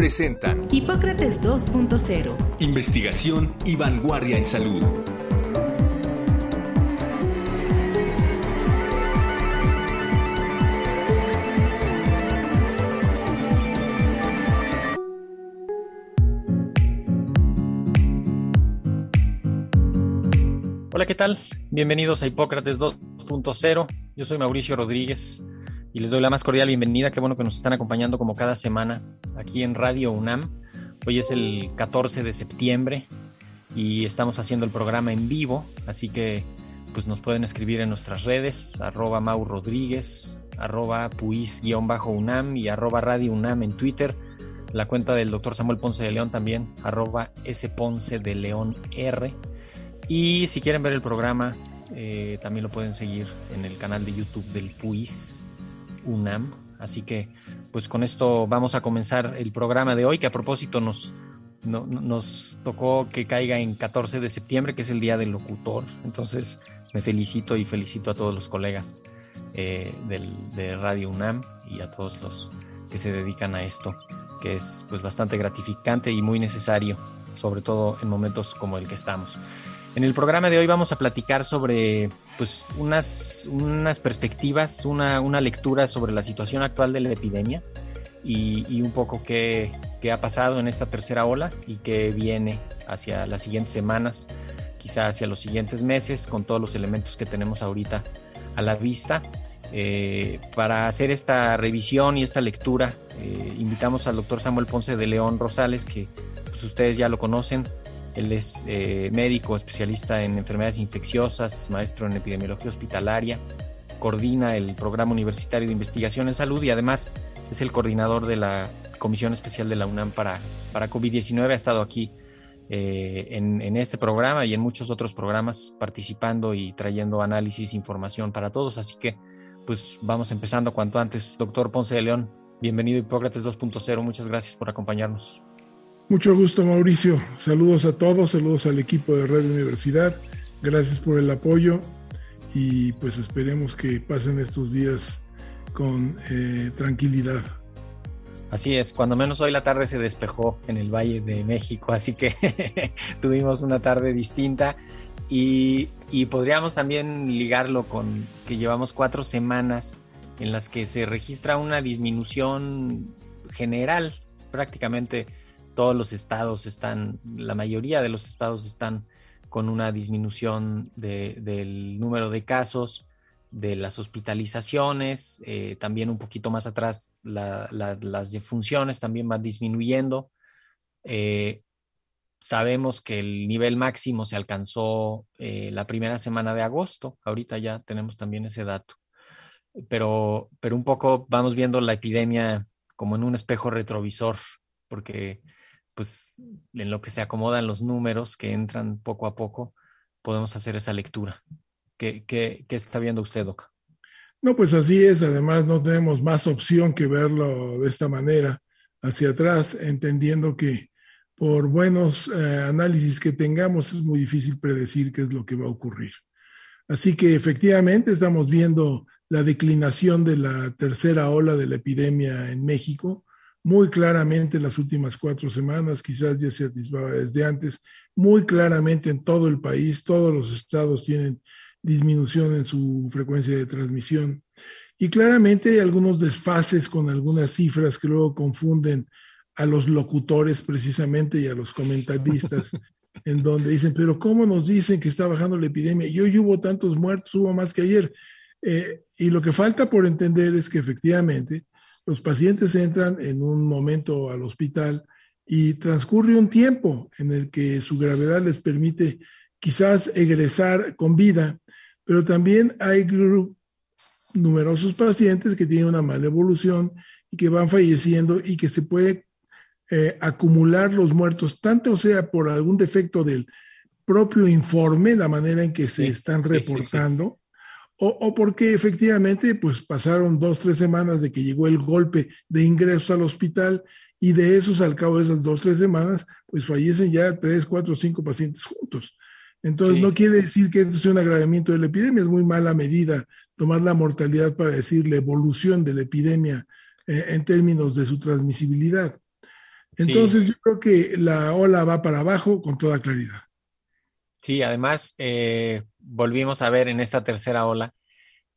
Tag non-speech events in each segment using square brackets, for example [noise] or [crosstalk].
presentan Hipócrates 2.0. Investigación y vanguardia en salud. Hola, ¿qué tal? Bienvenidos a Hipócrates 2.0. Yo soy Mauricio Rodríguez y les doy la más cordial bienvenida. Qué bueno que nos están acompañando como cada semana aquí en Radio UNAM. Hoy es el 14 de septiembre y estamos haciendo el programa en vivo, así que pues nos pueden escribir en nuestras redes, arroba Mau Rodríguez, arroba puis-unam y arroba Radio UNAM en Twitter. La cuenta del doctor Samuel Ponce de León también, arroba Ponce de León R. Y si quieren ver el programa, eh, también lo pueden seguir en el canal de YouTube del PUIS UNAM. Así que, pues con esto vamos a comenzar el programa de hoy, que a propósito nos, nos tocó que caiga en 14 de septiembre, que es el Día del Locutor. Entonces, me felicito y felicito a todos los colegas eh, del, de Radio UNAM y a todos los que se dedican a esto, que es pues bastante gratificante y muy necesario, sobre todo en momentos como el que estamos. En el programa de hoy vamos a platicar sobre pues, unas, unas perspectivas, una, una lectura sobre la situación actual de la epidemia y, un poco qué, qué, ha pasado en esta tercera ola y qué viene hacia las siguientes semanas, quizá hacia los siguientes meses, con todos los elementos que tenemos ahorita a la vista. Eh, para hacer esta revisión y esta lectura, eh, invitamos al doctor Samuel Ponce de León Rosales, que pues, ustedes ya lo conocen, él es eh, médico, especialista en enfermedades infecciosas, maestro en epidemiología hospitalaria, coordina el programa universitario de investigación en salud y además es el coordinador de la Comisión Especial de la UNAM para, para COVID-19. Ha estado aquí eh, en, en, este programa y en muchos otros programas participando y trayendo análisis, información para todos. Así que, pues vamos empezando cuanto antes. Doctor Ponce de León, bienvenido a Hipócrates 2.0. Muchas gracias por acompañarnos. Mucho gusto, Mauricio. Saludos a todos, saludos al equipo de Red Universidad. Gracias por el apoyo y pues esperemos que pasen estos días con eh, tranquilidad. Así es, cuando menos hoy la tarde se despejó en el Valle de México, así que [laughs] tuvimos una tarde distinta y, y, podríamos también ligarlo con que llevamos cuatro semanas en las que se registra una disminución general prácticamente todos los estados están, la mayoría de los estados están con una disminución del número de casos, de las hospitalizaciones, eh, también un poquito más atrás las defunciones también van disminuyendo. Eh, sabemos que el nivel máximo se alcanzó eh, la primera semana de agosto, ahorita ya tenemos también ese dato, pero, pero un poco vamos viendo la epidemia como en un espejo retrovisor, porque pues en lo que se acomodan los números que entran poco a poco, podemos hacer esa lectura. ¿Qué, qué, qué está viendo usted, Doc? No, pues así es. Además, no tenemos más opción que verlo de esta manera, hacia atrás, entendiendo que por buenos eh, análisis que tengamos es muy difícil predecir qué es lo que va a ocurrir. Así que efectivamente estamos viendo la declinación de la tercera ola de la epidemia en México muy claramente en las últimas cuatro semanas, quizás ya se atisbaba desde antes, muy claramente en todo el país, todos los estados tienen disminución en su frecuencia de transmisión. Y claramente hay algunos desfases con algunas cifras que luego confunden a los locutores precisamente y a los comentaristas, [laughs] en donde dicen, pero ¿cómo nos dicen que está bajando la epidemia? Y hoy hubo tantos muertos, hubo más que ayer. Eh, y lo que falta por entender es que efectivamente los pacientes entran en un momento al hospital y transcurre un tiempo en el que su gravedad les permite quizás egresar con vida, pero también hay numerosos pacientes que tienen una mala evolución y que van falleciendo y que se puede eh, acumular los muertos, tanto sea por algún defecto del propio informe, la manera en que se están reportando, o, porque efectivamente pues pasaron dos, tres semanas de que llegó el golpe de ingreso al hospital y de esos, al cabo de esas dos, tres semanas, pues fallecen ya tres, cuatro, cinco pacientes juntos. Entonces, no quiere decir que esto sea un agravamiento de la epidemia, es muy mala medida tomar la mortalidad para decir la evolución de la epidemia eh, en términos de su transmisibilidad. Entonces, yo creo que la ola va para abajo con toda claridad. Sí, además, eh, volvimos a ver en esta tercera ola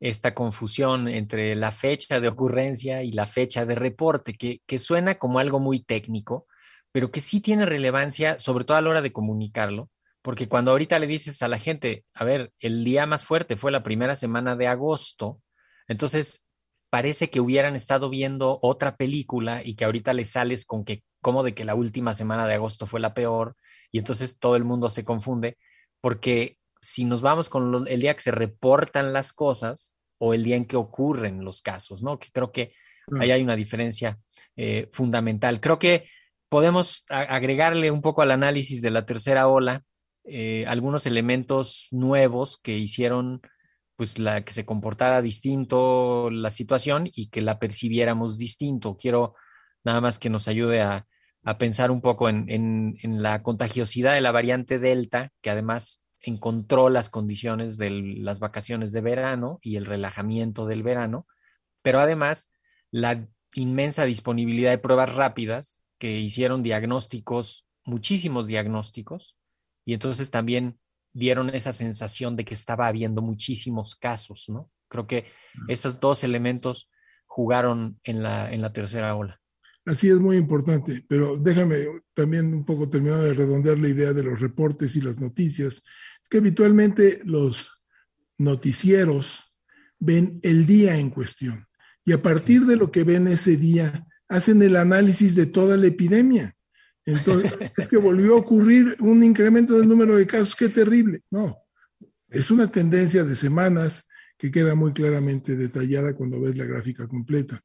esta confusión entre la fecha de ocurrencia y la fecha de reporte, que, que suena como algo muy técnico, pero que sí tiene relevancia, sobre todo a la hora de comunicarlo, porque cuando ahorita le dices a la gente, a ver, el día más fuerte fue la primera semana de agosto, entonces parece que hubieran estado viendo otra película y que ahorita le sales con que, como de que la última semana de agosto fue la peor, y entonces todo el mundo se confunde, porque si nos vamos con el día que se reportan las cosas o el día en que ocurren los casos, ¿no? Que creo que ahí hay una diferencia eh, fundamental. Creo que podemos agregarle un poco al análisis de la tercera ola eh, algunos elementos nuevos que hicieron pues la que se comportara distinto la situación y que la percibiéramos distinto. Quiero nada más que nos ayude a, a pensar un poco en, en, la contagiosidad de la variante Delta, que además encontró las condiciones de las vacaciones de verano y el relajamiento del verano, pero además la inmensa disponibilidad de pruebas rápidas que hicieron diagnósticos, muchísimos diagnósticos, y entonces también dieron esa sensación de que estaba habiendo muchísimos casos, ¿no? Creo que esos dos elementos jugaron en la, en la tercera ola. Así es muy importante, pero déjame también un poco terminar de redondear la idea de los reportes y las noticias. Es que habitualmente los noticieros ven el día en cuestión y a partir de lo que ven ese día hacen el análisis de toda la epidemia. Entonces, [laughs] es que volvió a ocurrir un incremento del número de casos, qué terrible. No, es una tendencia de semanas que queda muy claramente detallada cuando ves la gráfica completa.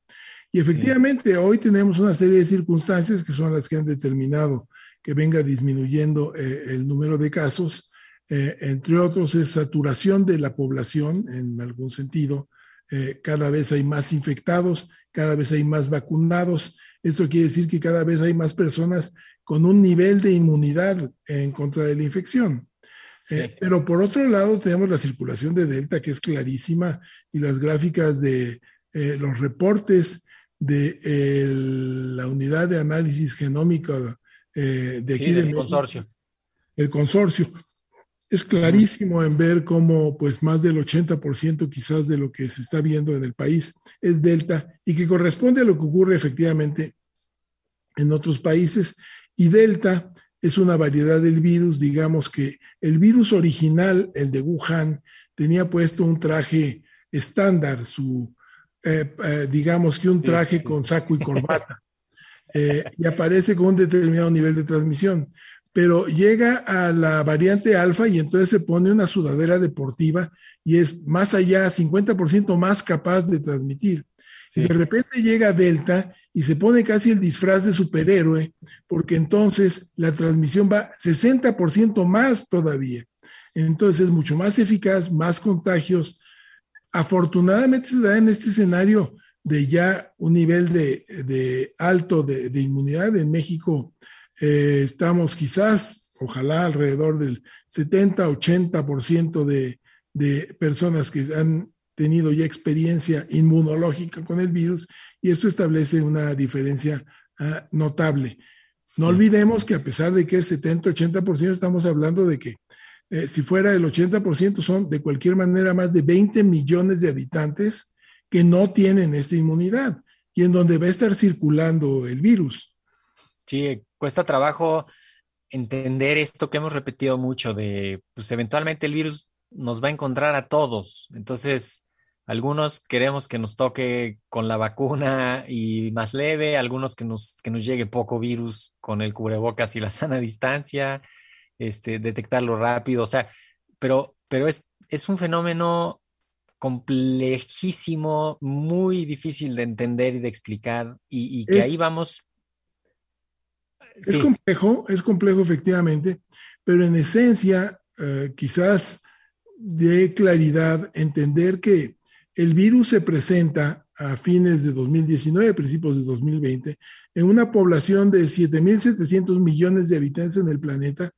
Y efectivamente, hoy tenemos una serie de circunstancias que son las que han determinado que venga disminuyendo eh, el número de casos. Eh, entre otros, es saturación de la población en algún sentido. Eh, cada vez hay más infectados, cada vez hay más vacunados. Esto quiere decir que cada vez hay más personas con un nivel de inmunidad en contra de la infección. Pero por otro lado, tenemos la circulación de Delta, que es clarísima, y las gráficas de los reportes de la unidad de análisis genómico eh, de aquí del consorcio. El consorcio. Es clarísimo en ver cómo pues más del 80% quizás de lo que se está viendo en el país es delta y que corresponde a lo que ocurre efectivamente en otros países. Y delta es una variedad del virus, digamos que el virus original, el de Wuhan, tenía puesto un traje estándar, su, eh, eh, digamos que un traje con saco y corbata, [laughs] eh, y aparece con un determinado nivel de transmisión. Pero llega a la variante alfa y entonces se pone una sudadera deportiva y es más allá, 50% más capaz de transmitir. Y de repente llega Delta y se pone casi el disfraz de superhéroe, porque entonces la transmisión va 60% más todavía. Entonces es mucho más eficaz, más contagios, Afortunadamente se da en este escenario de ya un nivel de, alto de, inmunidad. En México eh, estamos quizás, ojalá, alrededor del 70-80% de, de personas que han tenido ya experiencia inmunológica con el virus y esto establece una diferencia ah, notable. No olvidemos que a pesar de que es 70-80%, estamos hablando de que eh, si fuera el 80%, son de cualquier manera más de 20 millones de habitantes que no tienen esta inmunidad y en donde va a estar circulando el virus. Sí, cuesta trabajo entender esto que hemos repetido mucho de, pues eventualmente el virus nos va a encontrar a todos. Entonces, algunos queremos que nos toque con la vacuna y más leve, algunos que nos, que nos llegue poco virus con el cubrebocas y la [laughs] sana distancia, este, detectarlo rápido, o sea, pero, pero es, es un fenómeno complejísimo, muy difícil de entender y de explicar, y, que ahí vamos. Es complejo, es complejo efectivamente, pero en esencia eh, quizás de claridad entender que el virus se presenta a fines de 2019, principios de 2020, en una población de 7.700 millones de habitantes en el planeta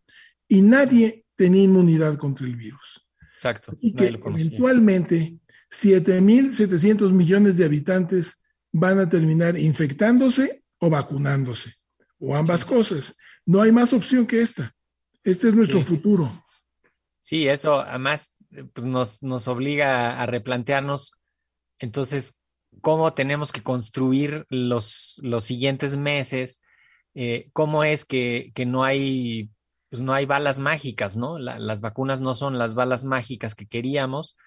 y nadie tenía inmunidad contra el virus. Exacto. Así que eventualmente 7.700 millones de habitantes van a terminar infectándose o vacunándose, o ambas cosas. No hay más opción que esta. Este es nuestro futuro. Sí, eso además pues nos, nos obliga a replantearnos entonces cómo tenemos que construir los, los siguientes meses, eh, cómo es que, que, no hay pues no hay balas mágicas, ¿no? las vacunas no son las balas mágicas que queríamos,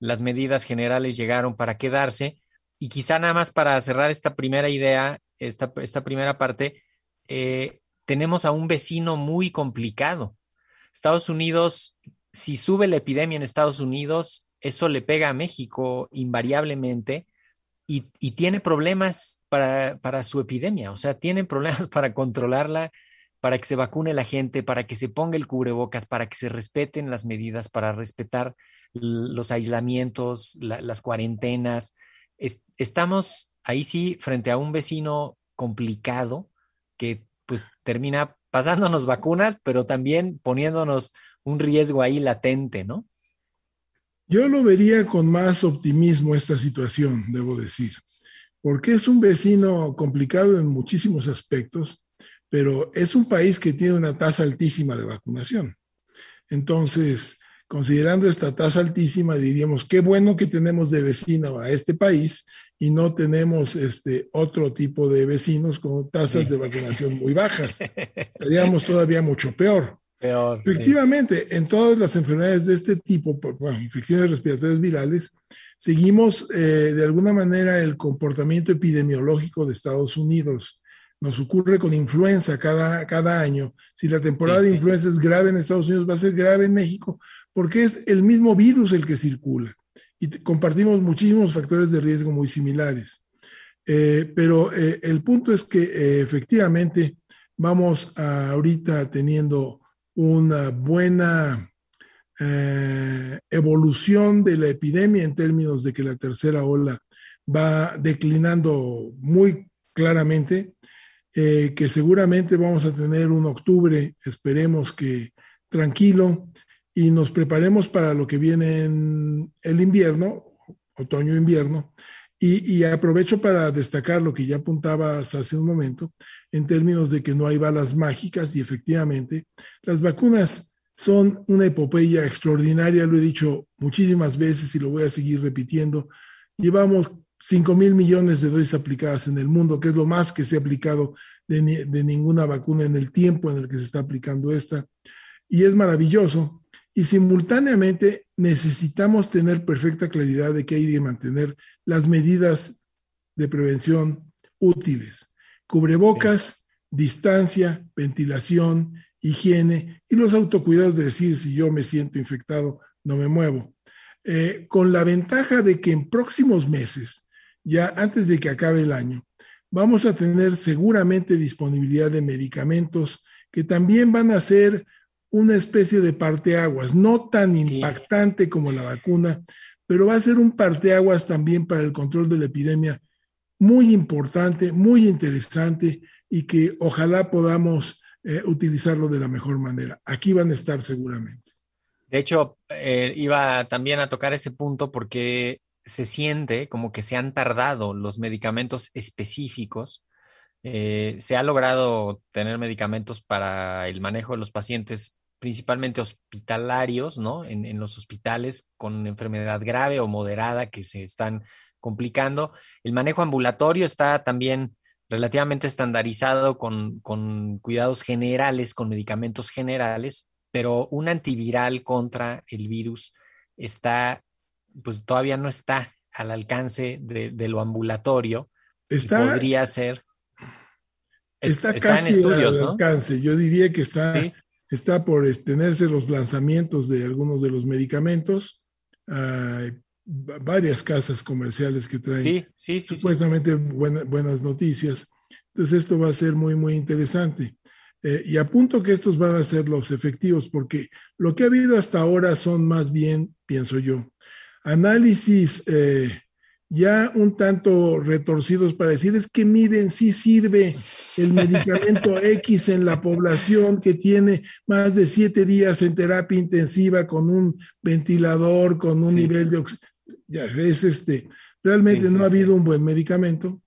las medidas generales llegaron para quedarse y quizá nada más para cerrar esta primera idea, esta, esta primera parte, eh, tenemos a un vecino muy complicado. Estados Unidos, si sube la epidemia en Estados Unidos, eso le pega a México invariablemente y, tiene problemas para, para, su epidemia, o sea, tienen problemas [laughs] para controlarla, para que se vacune la gente, para que se ponga el cubrebocas, para que se respeten las medidas, para respetar los aislamientos, las cuarentenas. estamos ahí sí frente a un vecino complicado que pues termina pasándonos vacunas, pero también poniéndonos un riesgo ahí latente, ¿no? Yo lo vería con más optimismo esta situación, debo decir, porque es un vecino complicado en muchísimos aspectos, pero es un país que tiene una tasa altísima de vacunación. Entonces, considerando esta tasa altísima, diríamos, qué bueno que tenemos de vecino a este país y no tenemos este otro tipo de vecinos con tasas de vacunación muy bajas. [laughs] Estaríamos todavía mucho peor. Efectivamente, en todas las enfermedades de este tipo, bueno, infecciones respiratorias virales, seguimos eh, de alguna manera el comportamiento epidemiológico de Estados Unidos. Nos ocurre con influenza cada, cada año. Si la temporada de influenza es grave en Estados Unidos, va a ser grave en México, porque es el mismo virus el que circula y compartimos muchísimos factores de riesgo muy similares. Eh, pero eh, el punto es que efectivamente vamos ahorita teniendo una buena eh, evolución de la epidemia en términos de que la tercera ola va declinando muy claramente, eh, que seguramente vamos a tener un octubre, esperemos que tranquilo, y nos preparemos para lo que viene en el invierno, otoño-invierno, y, aprovecho para destacar lo que ya apuntabas hace un momento, en términos de que no hay balas mágicas y efectivamente las vacunas son una epopeya extraordinaria, lo he dicho muchísimas veces y lo voy a seguir repitiendo. Llevamos 5 mil millones de dosis aplicadas en el mundo, que es lo más que se ha aplicado de, de ninguna vacuna en el tiempo en el que se está aplicando esta. Y es maravilloso y simultáneamente necesitamos tener perfecta claridad de que hay que mantener las medidas de prevención útiles. Cubrebocas, distancia, ventilación, higiene y los autocuidados de decir si yo me siento infectado, no me muevo. Eh, con la ventaja de que en próximos meses, ya antes de que acabe el año, vamos a tener seguramente disponibilidad de medicamentos que también van a ser una especie de parteaguas, no tan impactante como la vacuna, pero va a ser un parteaguas también para el control de la epidemia muy importante, muy interesante y que ojalá podamos eh, utilizarlo de la mejor manera. Aquí van a estar seguramente. De hecho, eh, iba también a tocar ese punto porque se siente como que se han tardado los medicamentos específicos eh, se ha logrado tener medicamentos para el manejo de los pacientes principalmente hospitalarios, ¿no? En, los hospitales con enfermedad grave o moderada que se están complicando. El manejo ambulatorio está también relativamente estandarizado con, con cuidados generales, con medicamentos generales, pero un antiviral contra el virus está, pues todavía no está al alcance de, lo ambulatorio. Está, podría ser Está, casi en estudios, al alcance. Yo diría que está, está por tenerse los lanzamientos de algunos de los medicamentos. Hay varias casas comerciales que traen supuestamente buenas noticias. Entonces esto va a ser muy, muy interesante. Eh, y apunto que estos van a ser los efectivos, porque lo que ha habido hasta ahora son más bien, pienso yo, análisis eh, ya un tanto retorcidos para decir es que miren, si sirve el medicamento [laughs] X en la población que tiene más de siete días en terapia intensiva con un ventilador, con un nivel de oxígeno. Ya es este, realmente no ha habido un buen medicamento.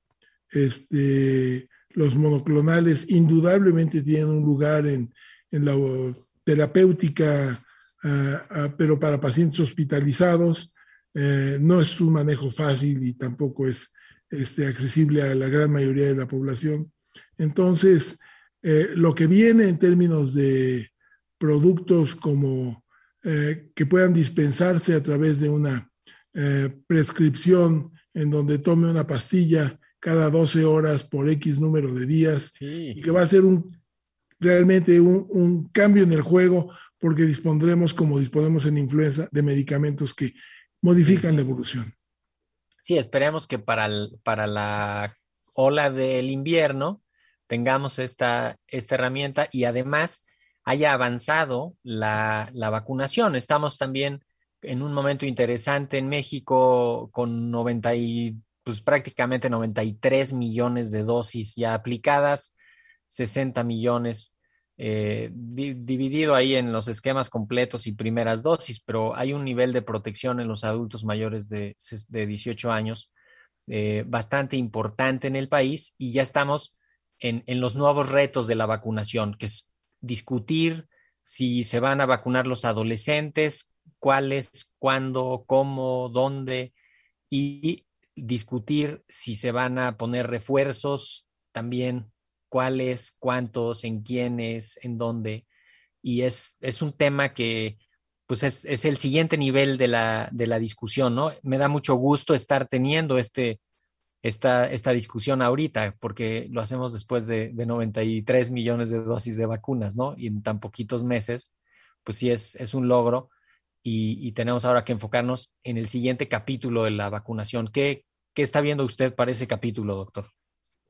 Este, los monoclonales indudablemente tienen un lugar en, la terapéutica, ah, ah, pero para pacientes hospitalizados eh, no es un manejo fácil y tampoco es este, accesible a la gran mayoría de la población. Entonces, eh, lo que viene en términos de productos como eh, que puedan dispensarse a través de una prescripción en donde tome una pastilla cada 12 horas por X número de días y que va a ser un realmente un, un, cambio en el juego porque dispondremos, como disponemos en influenza, de medicamentos que modifican la evolución. Sí, esperemos que para, para la ola del invierno tengamos esta, esta herramienta y además haya avanzado la, la, vacunación. Estamos también en un momento interesante en México con 90 y, pues prácticamente 93 millones de dosis ya aplicadas, 60 millones eh, dividido ahí en los esquemas completos y primeras dosis, pero hay un nivel de protección en los adultos mayores de, 18 años eh, bastante importante en el país y ya estamos en, los nuevos retos de la vacunación, que es discutir si se van a vacunar los adolescentes, cuáles, cuándo, cómo, dónde, y discutir si se van a poner refuerzos también cuáles, cuántos, en quiénes, en dónde. Y es, es un tema que pues es, es el siguiente nivel de la, de la, discusión, ¿no? Me da mucho gusto estar teniendo este, esta, esta discusión ahorita, porque lo hacemos después de, de 93 millones de dosis de vacunas, ¿no? Y en tan poquitos meses, pues sí es, es un logro. Y, y, tenemos ahora que enfocarnos en el siguiente capítulo de la vacunación. ¿Qué, ¿Qué está viendo usted para ese capítulo, doctor?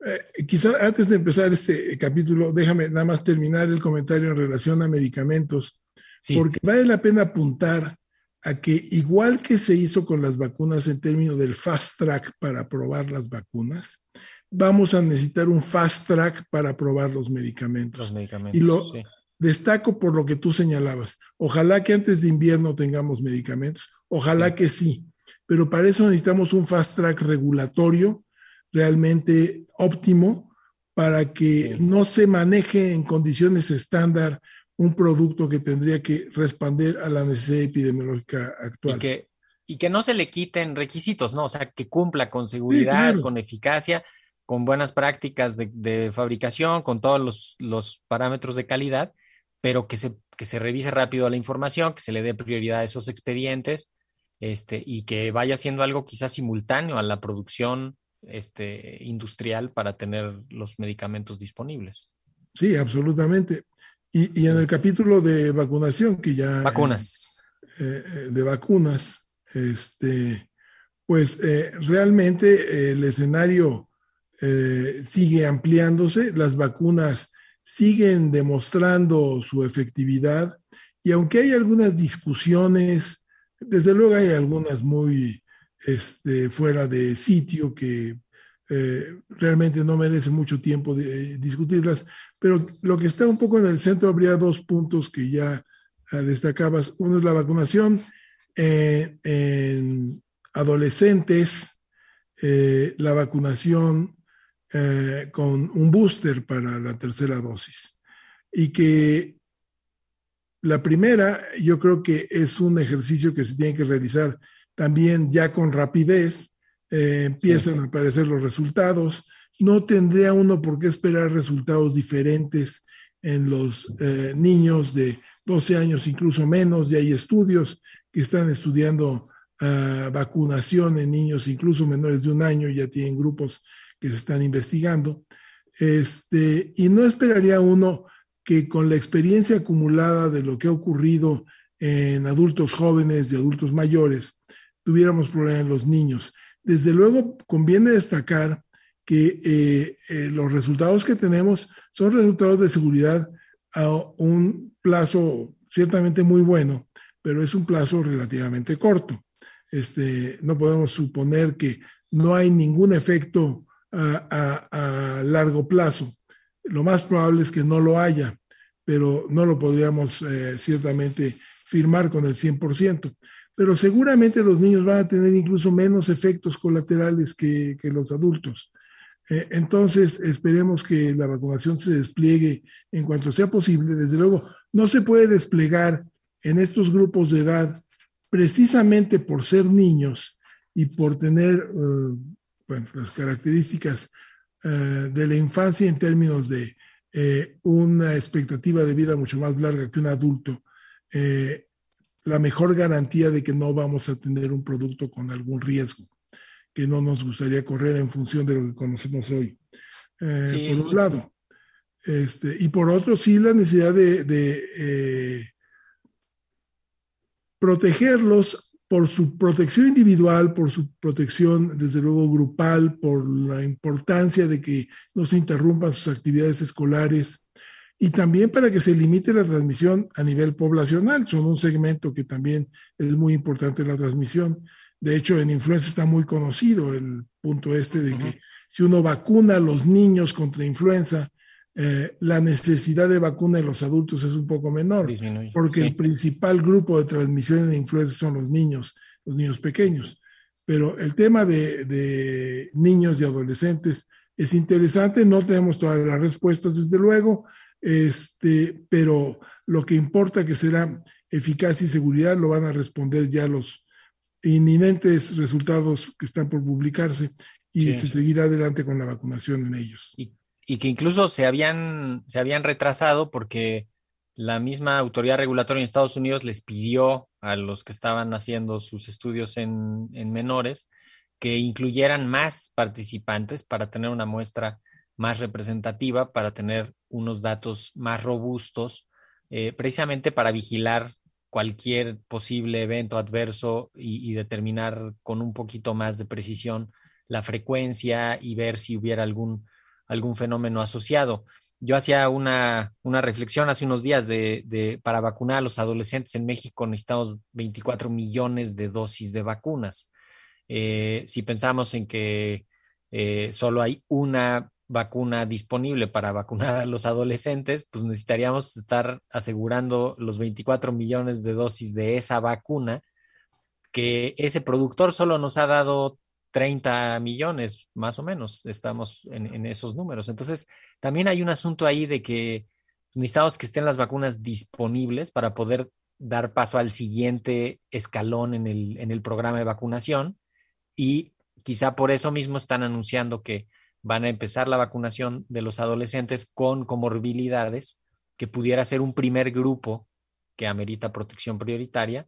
Eh, quizá antes de empezar este capítulo, déjame nada más terminar el comentario en relación a medicamentos, porque vale la pena apuntar a que igual que se hizo con las vacunas en términos del fast track para probar las vacunas, vamos a necesitar un fast track para probar los medicamentos. Los medicamentos. Y lo destaco por lo que tú señalabas. Ojalá que antes de invierno tengamos medicamentos, ojalá que sí, pero para eso necesitamos un fast track regulatorio realmente óptimo para que no se maneje en condiciones estándar un producto que tendría que responder a la necesidad epidemiológica actual. Y que, y que no se le quiten requisitos, ¿no? O sea, que cumpla con seguridad, con eficacia, con buenas prácticas de, fabricación, con todos los, los, parámetros de calidad, pero que se, que se revise rápido la información, que se le dé prioridad a esos expedientes este, y que vaya siendo algo quizás simultáneo a la producción este, industrial para tener los medicamentos disponibles. Sí, absolutamente. Y, en el capítulo de vacunación, que ya... Vacunas. Eh, eh, de vacunas, este, pues eh, realmente el escenario sigue ampliándose, las vacunas siguen demostrando su efectividad y aunque hay algunas discusiones, desde luego hay algunas muy este, fuera de sitio que eh, realmente no merece mucho tiempo de, discutirlas, pero lo que está un poco en el centro habría dos puntos que ya ah, destacabas. Uno es la vacunación en adolescentes, eh, la vacunación eh, con un booster para la tercera dosis. Y que la primera, yo creo que es un ejercicio que se tiene que realizar también ya con rapidez eh, empiezan a aparecer los resultados. No tendría uno por qué esperar resultados diferentes en los eh, niños de 12 años, incluso menos, y hay estudios que están estudiando ah, vacunación en niños incluso menores de un año, ya tienen grupos que se están investigando. Este, y no esperaría uno que con la experiencia acumulada de lo que ha ocurrido en adultos jóvenes y adultos mayores, tuviéramos problemas en los niños. Desde luego, conviene destacar que eh, eh, los resultados que tenemos son resultados de seguridad a un plazo ciertamente muy bueno, pero es un plazo relativamente corto. Este, no podemos suponer que no hay ningún efecto a, largo plazo. Lo más probable es que no lo haya, pero no lo podríamos eh, ciertamente firmar con el 100%. Pero seguramente los niños van a tener incluso menos efectos colaterales que, que los adultos. Eh, entonces, esperemos que la vacunación se despliegue en cuanto sea posible. Desde luego, no se puede desplegar en estos grupos de edad precisamente por ser niños y por tener bueno, las características uh, de la infancia en términos de eh, una expectativa de vida mucho más larga que un adulto, eh, la mejor garantía de que no vamos a tener un producto con algún riesgo que no nos gustaría correr en función de lo que conocemos hoy. Eh, sí. Por un lado. Este, y por otro, sí, la necesidad de, de eh, protegerlos por su protección individual, por su protección, desde luego, grupal, por la importancia de que no se interrumpan sus actividades escolares y también para que se limite la transmisión a nivel poblacional. Son un segmento que también es muy importante la transmisión. De hecho, en influenza está muy conocido el punto este de uh -huh. que si uno vacuna a los niños contra influenza, eh, la necesidad de vacuna en los adultos es un poco menor, Disminuye. porque Sí. el principal grupo de transmisión de influenza son los niños, los niños pequeños. Pero el tema de, de niños y adolescentes es interesante, no tenemos todas las respuestas, desde luego, este, pero lo que importa que será eficacia y seguridad lo van a responder ya los inminentes resultados que están por publicarse y Sí. se seguirá adelante con la vacunación en ellos. y, y que incluso se habían, se habían retrasado porque la misma autoridad regulatoria en Estados Unidos les pidió a los que estaban haciendo sus estudios en, en menores que incluyeran más participantes para tener una muestra más representativa, para tener unos datos más robustos, eh, precisamente para vigilar cualquier posible evento adverso y, determinar con un poquito más de precisión la frecuencia y ver si hubiera algún algún fenómeno asociado. Yo hacía una, una reflexión hace unos días de, para vacunar a los adolescentes en México necesitamos 24 millones de dosis de vacunas. Eh, si pensamos en que eh, solo hay una vacuna disponible para vacunar a los adolescentes, pues necesitaríamos estar asegurando los 24 millones de dosis de esa vacuna, que ese productor solo nos ha dado 30 millones, más o menos, estamos en, esos números. Entonces, también hay un asunto ahí de que necesitamos que estén las vacunas disponibles para poder dar paso al siguiente escalón en el, en el programa de vacunación y quizá por eso mismo están anunciando que van a empezar la vacunación de los adolescentes con comorbilidades, que pudiera ser un primer grupo que amerita protección prioritaria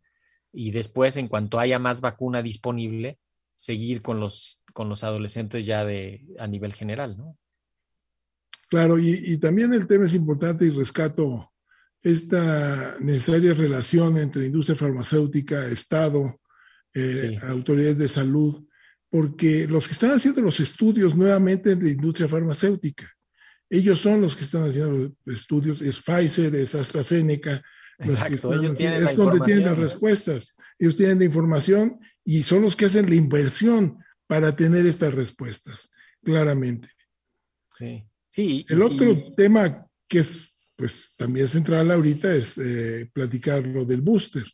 y después, en cuanto haya más vacuna disponible, seguir con los, con los adolescentes ya de, a nivel general, ¿no? Claro, y, y, también el tema es importante y rescato esta necesaria relación entre industria farmacéutica, Estado, eh, sí. autoridades de salud, porque los que están haciendo los estudios nuevamente en la industria farmacéutica, ellos son los que están haciendo los estudios, es Pfizer, es AstraZeneca, los Exacto, que están ellos tienen es donde tienen las respuestas, ellos tienen la información y son los que hacen la inversión para tener estas respuestas, claramente. Sí, sí. El otro sí. tema que es, pues, también central ahorita es eh, platicar lo del booster,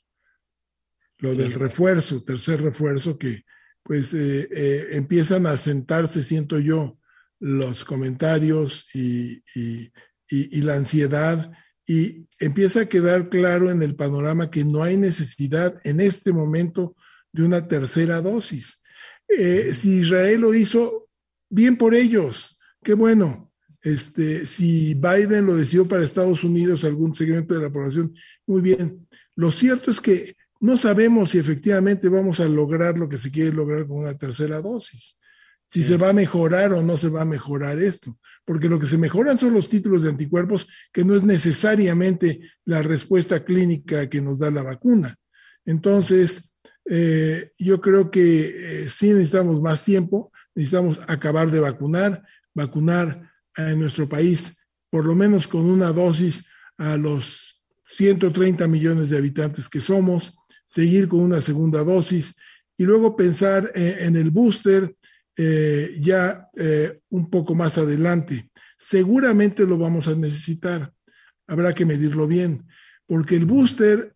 lo sí. del refuerzo, tercer refuerzo que, pues, eh, eh, empiezan a sentarse, siento yo, los comentarios y, y, y, y la ansiedad y empieza a quedar claro en el panorama que no hay necesidad en este momento de una tercera dosis. Eh, si Israel lo hizo, bien por ellos, qué bueno. Este, si Biden lo decidió para Estados Unidos, algún segmento de la población, muy bien. Lo cierto es que no sabemos si efectivamente vamos a lograr lo que se quiere lograr con una tercera dosis. Si sí. se va a mejorar o no se va a mejorar esto. Porque lo que se mejoran son los títulos de anticuerpos, que no es necesariamente la respuesta clínica que nos da la vacuna. Entonces, eh, yo creo que eh, sí necesitamos más tiempo, necesitamos acabar de vacunar, vacunar en nuestro país por lo menos con una dosis a los 130 millones de habitantes que somos, seguir con una segunda dosis y luego pensar eh, en el booster eh, ya eh, un poco más adelante. Seguramente lo vamos a necesitar. Habrá que medirlo bien, porque el booster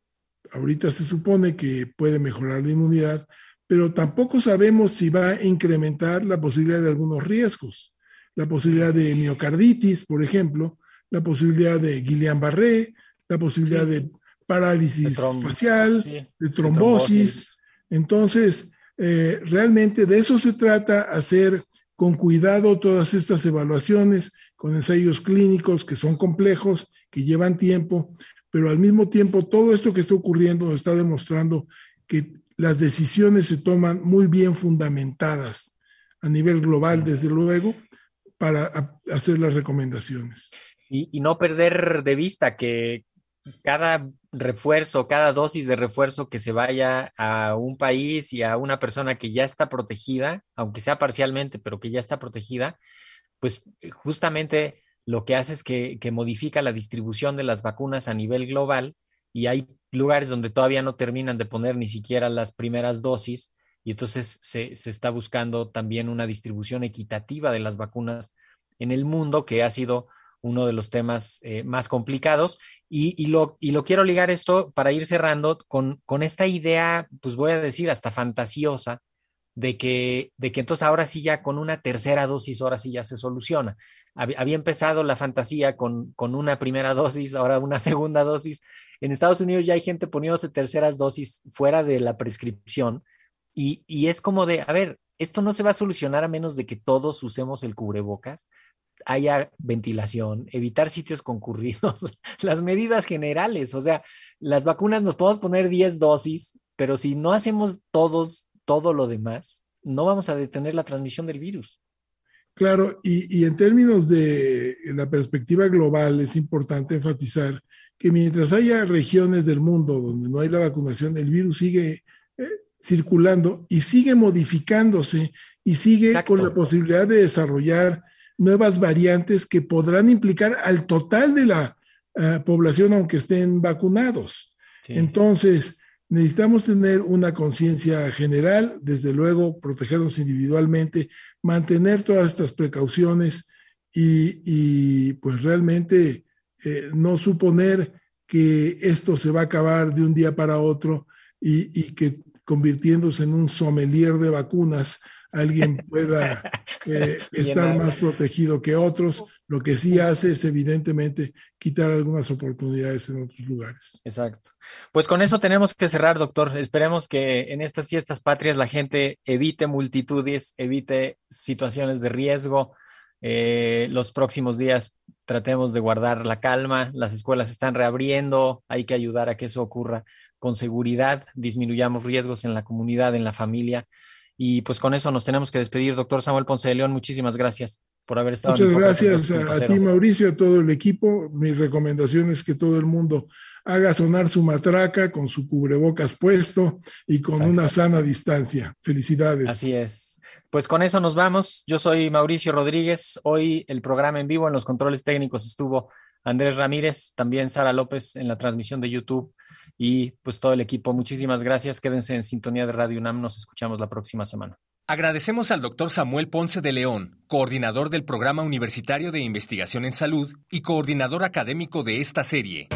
ahorita se supone que puede mejorar la inmunidad, pero tampoco sabemos si va a incrementar la posibilidad de algunos riesgos. La posibilidad de miocarditis, por ejemplo, la posibilidad de Guillain-Barré, la posibilidad de parálisis facial, de trombosis. Entonces, eh, realmente de eso se trata, hacer con cuidado todas estas evaluaciones con ensayos clínicos que son complejos, que llevan tiempo, pero al mismo tiempo todo esto que está ocurriendo está demostrando que las decisiones se toman muy bien fundamentadas a nivel global, desde luego, para hacer las recomendaciones. y no perder de vista que, cada refuerzo, cada dosis de refuerzo que se vaya a un país y a una persona que ya está protegida, aunque sea parcialmente, pero que ya está protegida, pues eh, justamente lo que hace es que, modifica la distribución de las vacunas a nivel global y hay lugares donde todavía no terminan de poner ni siquiera las primeras dosis y entonces se, se está buscando también una distribución equitativa de las vacunas en el mundo que ha sido uno de los temas eh, más complicados. Y, lo, y lo quiero ligar esto para ir cerrando con, con esta idea, pues voy a decir, hasta fantasiosa, de que, de que entonces ahora sí ya con una tercera dosis, ahora sí ya se soluciona. Había, empezado la fantasía con, con, una primera [laughs] dosis, ahora una segunda dosis. En Estados Unidos ya hay gente poniéndose terceras dosis fuera de la prescripción y, y es como de, a ver, esto no se va a solucionar a menos de que todos usemos el cubrebocas haya ventilación, evitar sitios concurridos, [laughs] las medidas generales, o sea, las vacunas nos podemos poner 10 dosis, pero si no hacemos todos todo lo demás, no vamos a detener la transmisión del virus. Claro, y, y en términos de la perspectiva global, es importante enfatizar que mientras haya regiones del mundo donde no hay la vacunación, el virus sigue eh, circulando y sigue modificándose y sigue con la posibilidad de desarrollar nuevas variantes que podrán implicar al total de la eh, población aunque estén vacunados. Entonces, necesitamos tener una conciencia general, desde luego protegernos individualmente, mantener todas estas precauciones y, pues realmente eh, no suponer que esto se va a acabar de un día para otro y, y que convirtiéndose en un sommelier de vacunas, alguien [laughs] pueda eh, estar más protegido que otros. Lo que sí hace es evidentemente quitar algunas oportunidades en otros lugares. Exacto. Pues con eso tenemos que cerrar, doctor. Esperemos que en estas fiestas patrias la gente evite multitudes, evite situaciones de riesgo. Eh, los próximos días tratemos de guardar la calma. Las escuelas están reabriendo. Hay que ayudar a que eso ocurra con seguridad. Disminuyamos riesgos en la comunidad, en la familia. Y pues con eso nos tenemos que despedir. Doctor Samuel Ponce de León, muchísimas gracias por haber estado. Muchas gracias a, ti, Mauricio, a todo el equipo. Mi recomendación es que todo el mundo haga sonar su matraca con su cubrebocas puesto y con una sana distancia. Felicidades. Así es. Pues con eso nos vamos. Yo soy Mauricio Rodríguez. Hoy el programa en vivo en los controles técnicos estuvo Andrés Ramírez, también Sara López en la transmisión de YouTube y pues todo el equipo. Muchísimas gracias. Quédense en sintonía de Radio UNAM. Nos escuchamos la próxima semana. Agradecemos al doctor Samuel Ponce de León, coordinador del Programa Universitario de Investigación en Salud y coordinador académico de esta serie.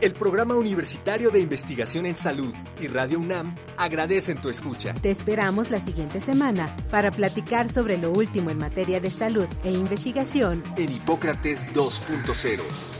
El Programa Universitario de Investigación en Salud y Radio UNAM agradecen tu escucha. Te esperamos la siguiente semana para platicar sobre lo último en materia de salud e investigación en Hipócrates 2.0